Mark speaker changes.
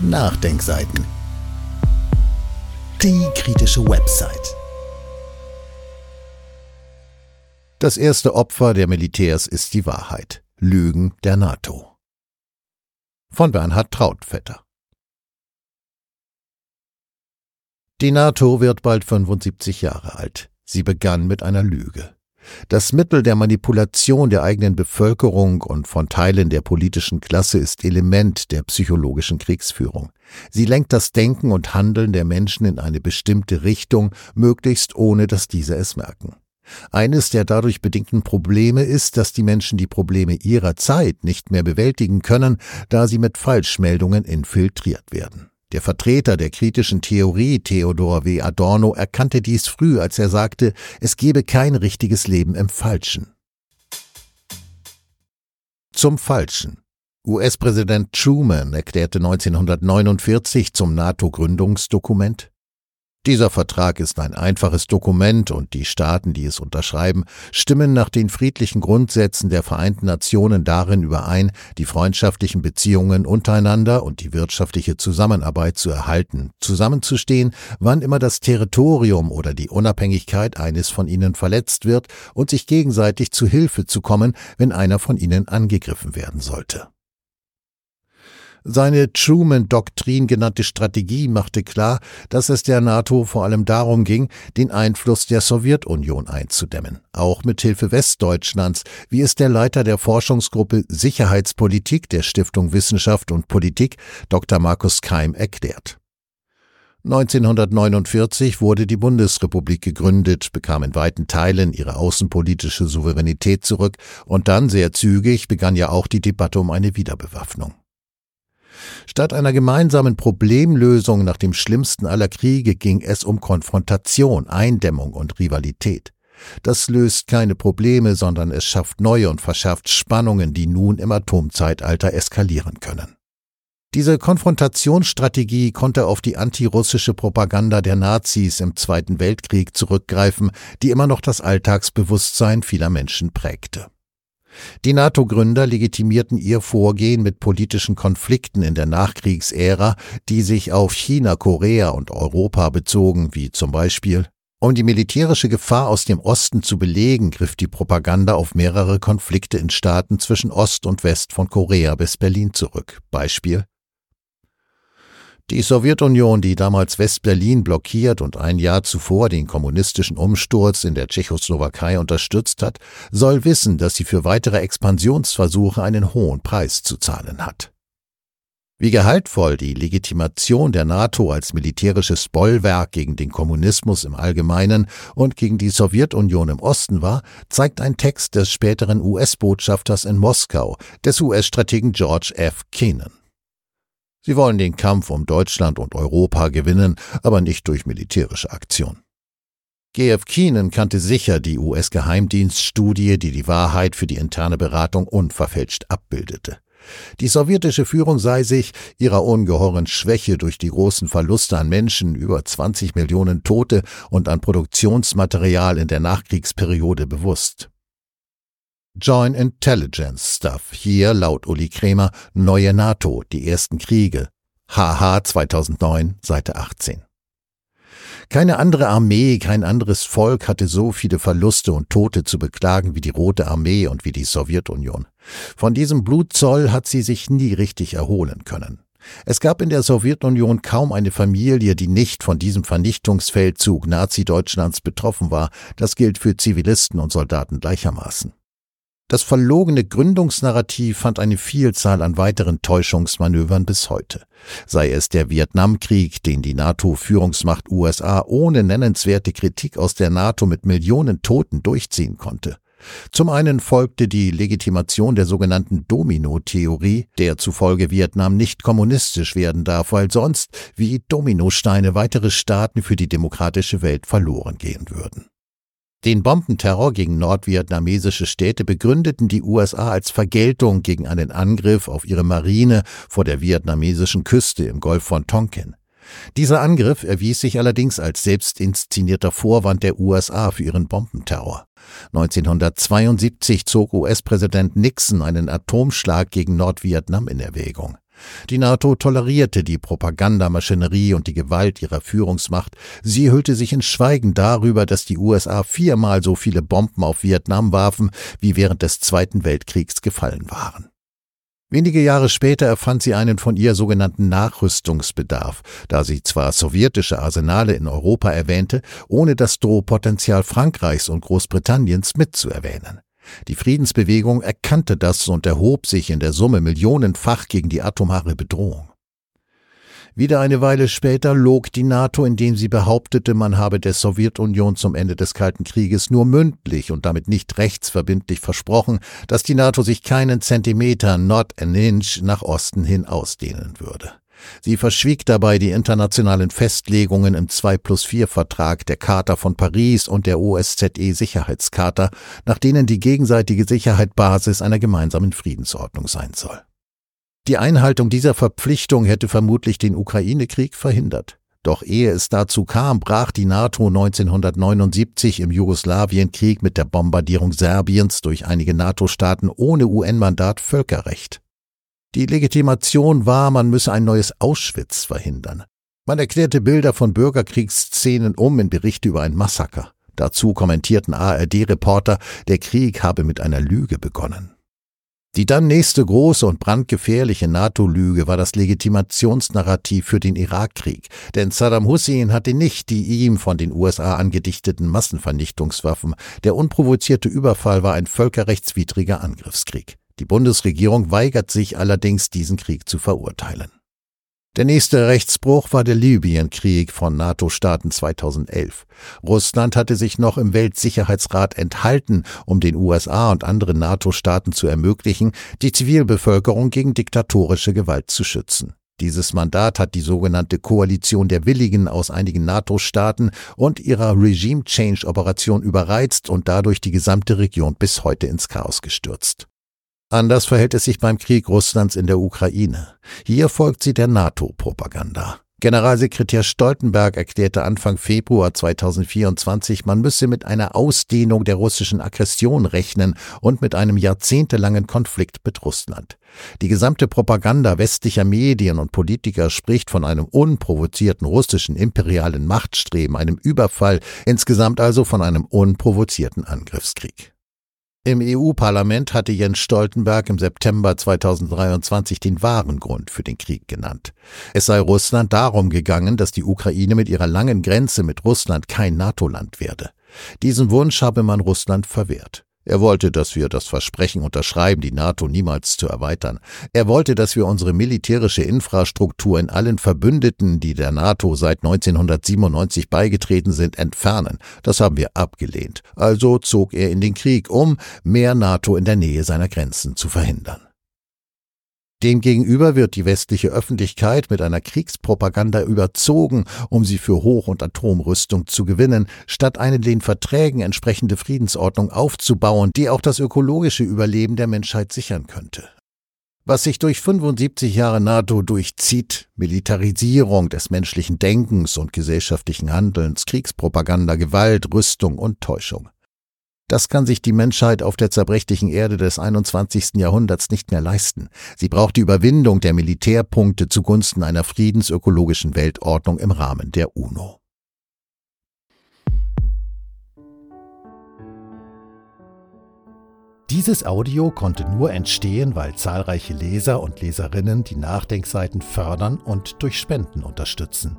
Speaker 1: Nachdenkseiten. Die kritische Website. Das erste Opfer der Militärs ist die Wahrheit. Lügen der NATO. Von Bernhard Trautvetter. Die NATO wird bald 75 Jahre alt. Sie begann mit einer Lüge. Das Mittel der Manipulation der eigenen Bevölkerung und von Teilen der politischen Klasse ist Element der psychologischen Kriegsführung. Sie lenkt das Denken und Handeln der Menschen in eine bestimmte Richtung, möglichst ohne dass diese es merken. Eines der dadurch bedingten Probleme ist, dass die Menschen die Probleme ihrer Zeit nicht mehr bewältigen können, da sie mit Falschmeldungen infiltriert werden. Der Vertreter der kritischen Theorie, Theodor W. Adorno, erkannte dies früh, als er sagte, es gebe kein richtiges Leben im Falschen. Zum Falschen. US-Präsident Truman erklärte 1949 zum NATO-Gründungsdokument dieser Vertrag ist ein einfaches Dokument und die Staaten, die es unterschreiben, stimmen nach den friedlichen Grundsätzen der Vereinten Nationen darin überein, die freundschaftlichen Beziehungen untereinander und die wirtschaftliche Zusammenarbeit zu erhalten, zusammenzustehen, wann immer das Territorium oder die Unabhängigkeit eines von ihnen verletzt wird und sich gegenseitig zu Hilfe zu kommen, wenn einer von ihnen angegriffen werden sollte. Seine Truman-Doktrin genannte Strategie machte klar, dass es der NATO vor allem darum ging, den Einfluss der Sowjetunion einzudämmen, auch mit Hilfe Westdeutschlands, wie es der Leiter der Forschungsgruppe Sicherheitspolitik der Stiftung Wissenschaft und Politik, Dr. Markus Keim, erklärt. 1949 wurde die Bundesrepublik gegründet, bekam in weiten Teilen ihre außenpolitische Souveränität zurück und dann sehr zügig begann ja auch die Debatte um eine Wiederbewaffnung. Statt einer gemeinsamen Problemlösung nach dem schlimmsten aller Kriege ging es um Konfrontation, Eindämmung und Rivalität. Das löst keine Probleme, sondern es schafft neue und verschärft Spannungen, die nun im Atomzeitalter eskalieren können. Diese Konfrontationsstrategie konnte auf die antirussische Propaganda der Nazis im Zweiten Weltkrieg zurückgreifen, die immer noch das Alltagsbewusstsein vieler Menschen prägte. Die NATO-Gründer legitimierten ihr Vorgehen mit politischen Konflikten in der Nachkriegsära, die sich auf China, Korea und Europa bezogen, wie zum Beispiel um die militärische Gefahr aus dem Osten zu belegen, griff die Propaganda auf mehrere Konflikte in Staaten zwischen Ost und West von Korea bis Berlin zurück. Beispiel die Sowjetunion, die damals West-Berlin blockiert und ein Jahr zuvor den kommunistischen Umsturz in der Tschechoslowakei unterstützt hat, soll wissen, dass sie für weitere Expansionsversuche einen hohen Preis zu zahlen hat. Wie gehaltvoll die Legitimation der NATO als militärisches Bollwerk gegen den Kommunismus im Allgemeinen und gegen die Sowjetunion im Osten war, zeigt ein Text des späteren US-Botschafters in Moskau, des US-Strategen George F. Kennan. Sie wollen den Kampf um Deutschland und Europa gewinnen, aber nicht durch militärische Aktion. G.F. Keenan kannte sicher die US-Geheimdienststudie, die die Wahrheit für die interne Beratung unverfälscht abbildete. Die sowjetische Führung sei sich ihrer ungeheuren Schwäche durch die großen Verluste an Menschen, über 20 Millionen Tote und an Produktionsmaterial in der Nachkriegsperiode bewusst. Joint Intelligence Stuff. Hier, laut Uli Kremer, Neue NATO, die ersten Kriege. HH 2009, Seite 18. Keine andere Armee, kein anderes Volk hatte so viele Verluste und Tote zu beklagen wie die Rote Armee und wie die Sowjetunion. Von diesem Blutzoll hat sie sich nie richtig erholen können. Es gab in der Sowjetunion kaum eine Familie, die nicht von diesem Vernichtungsfeldzug Nazi-Deutschlands betroffen war. Das gilt für Zivilisten und Soldaten gleichermaßen. Das verlogene Gründungsnarrativ fand eine Vielzahl an weiteren Täuschungsmanövern bis heute. Sei es der Vietnamkrieg, den die NATO-Führungsmacht USA ohne nennenswerte Kritik aus der NATO mit Millionen Toten durchziehen konnte. Zum einen folgte die Legitimation der sogenannten Domino-Theorie, der zufolge Vietnam nicht kommunistisch werden darf, weil sonst wie Dominosteine weitere Staaten für die demokratische Welt verloren gehen würden. Den Bombenterror gegen nordvietnamesische Städte begründeten die USA als Vergeltung gegen einen Angriff auf ihre Marine vor der vietnamesischen Küste im Golf von Tonkin. Dieser Angriff erwies sich allerdings als selbst inszenierter Vorwand der USA für ihren Bombenterror. 1972 zog US-Präsident Nixon einen Atomschlag gegen Nordvietnam in Erwägung. Die NATO tolerierte die Propagandamaschinerie und die Gewalt ihrer Führungsmacht. Sie hüllte sich in Schweigen darüber, dass die USA viermal so viele Bomben auf Vietnam warfen, wie während des Zweiten Weltkriegs gefallen waren. Wenige Jahre später erfand sie einen von ihr sogenannten Nachrüstungsbedarf, da sie zwar sowjetische Arsenale in Europa erwähnte, ohne das Drohpotenzial Frankreichs und Großbritanniens mitzuerwähnen. Die Friedensbewegung erkannte das und erhob sich in der Summe millionenfach gegen die atomare Bedrohung. Wieder eine Weile später log die NATO, indem sie behauptete, man habe der Sowjetunion zum Ende des Kalten Krieges nur mündlich und damit nicht rechtsverbindlich versprochen, dass die NATO sich keinen Zentimeter, not an inch, nach Osten hin ausdehnen würde. Sie verschwieg dabei die internationalen Festlegungen im 2 plus 4 Vertrag der Charta von Paris und der OSZE Sicherheitscharta, nach denen die gegenseitige Sicherheit Basis einer gemeinsamen Friedensordnung sein soll. Die Einhaltung dieser Verpflichtung hätte vermutlich den Ukraine-Krieg verhindert. Doch ehe es dazu kam, brach die NATO 1979 im Jugoslawienkrieg mit der Bombardierung Serbiens durch einige NATO-Staaten ohne UN-Mandat Völkerrecht. Die Legitimation war, man müsse ein neues Auschwitz verhindern. Man erklärte Bilder von Bürgerkriegsszenen um in Berichte über ein Massaker. Dazu kommentierten ARD-Reporter, der Krieg habe mit einer Lüge begonnen. Die dann nächste große und brandgefährliche NATO-Lüge war das Legitimationsnarrativ für den Irakkrieg, denn Saddam Hussein hatte nicht die ihm von den USA angedichteten Massenvernichtungswaffen. Der unprovozierte Überfall war ein völkerrechtswidriger Angriffskrieg. Die Bundesregierung weigert sich allerdings, diesen Krieg zu verurteilen. Der nächste Rechtsbruch war der Libyenkrieg von NATO-Staaten 2011. Russland hatte sich noch im Weltsicherheitsrat enthalten, um den USA und anderen NATO-Staaten zu ermöglichen, die Zivilbevölkerung gegen diktatorische Gewalt zu schützen. Dieses Mandat hat die sogenannte Koalition der Willigen aus einigen NATO-Staaten und ihrer Regime-Change-Operation überreizt und dadurch die gesamte Region bis heute ins Chaos gestürzt. Anders verhält es sich beim Krieg Russlands in der Ukraine. Hier folgt sie der NATO-Propaganda. Generalsekretär Stoltenberg erklärte Anfang Februar 2024, man müsse mit einer Ausdehnung der russischen Aggression rechnen und mit einem jahrzehntelangen Konflikt mit Russland. Die gesamte Propaganda westlicher Medien und Politiker spricht von einem unprovozierten russischen imperialen Machtstreben, einem Überfall, insgesamt also von einem unprovozierten Angriffskrieg. Im EU-Parlament hatte Jens Stoltenberg im September 2023 den wahren Grund für den Krieg genannt. Es sei Russland darum gegangen, dass die Ukraine mit ihrer langen Grenze mit Russland kein NATO-Land werde. Diesen Wunsch habe man Russland verwehrt. Er wollte, dass wir das Versprechen unterschreiben, die NATO niemals zu erweitern. Er wollte, dass wir unsere militärische Infrastruktur in allen Verbündeten, die der NATO seit 1997 beigetreten sind, entfernen. Das haben wir abgelehnt. Also zog er in den Krieg, um mehr NATO in der Nähe seiner Grenzen zu verhindern. Demgegenüber wird die westliche Öffentlichkeit mit einer Kriegspropaganda überzogen, um sie für Hoch- und Atomrüstung zu gewinnen, statt eine den Verträgen entsprechende Friedensordnung aufzubauen, die auch das ökologische Überleben der Menschheit sichern könnte. Was sich durch 75 Jahre NATO durchzieht, Militarisierung des menschlichen Denkens und gesellschaftlichen Handelns, Kriegspropaganda, Gewalt, Rüstung und Täuschung. Das kann sich die Menschheit auf der zerbrechlichen Erde des 21. Jahrhunderts nicht mehr leisten. Sie braucht die Überwindung der Militärpunkte zugunsten einer friedensökologischen Weltordnung im Rahmen der UNO. Dieses Audio konnte nur entstehen, weil zahlreiche Leser und Leserinnen die Nachdenkseiten fördern und durch Spenden unterstützen.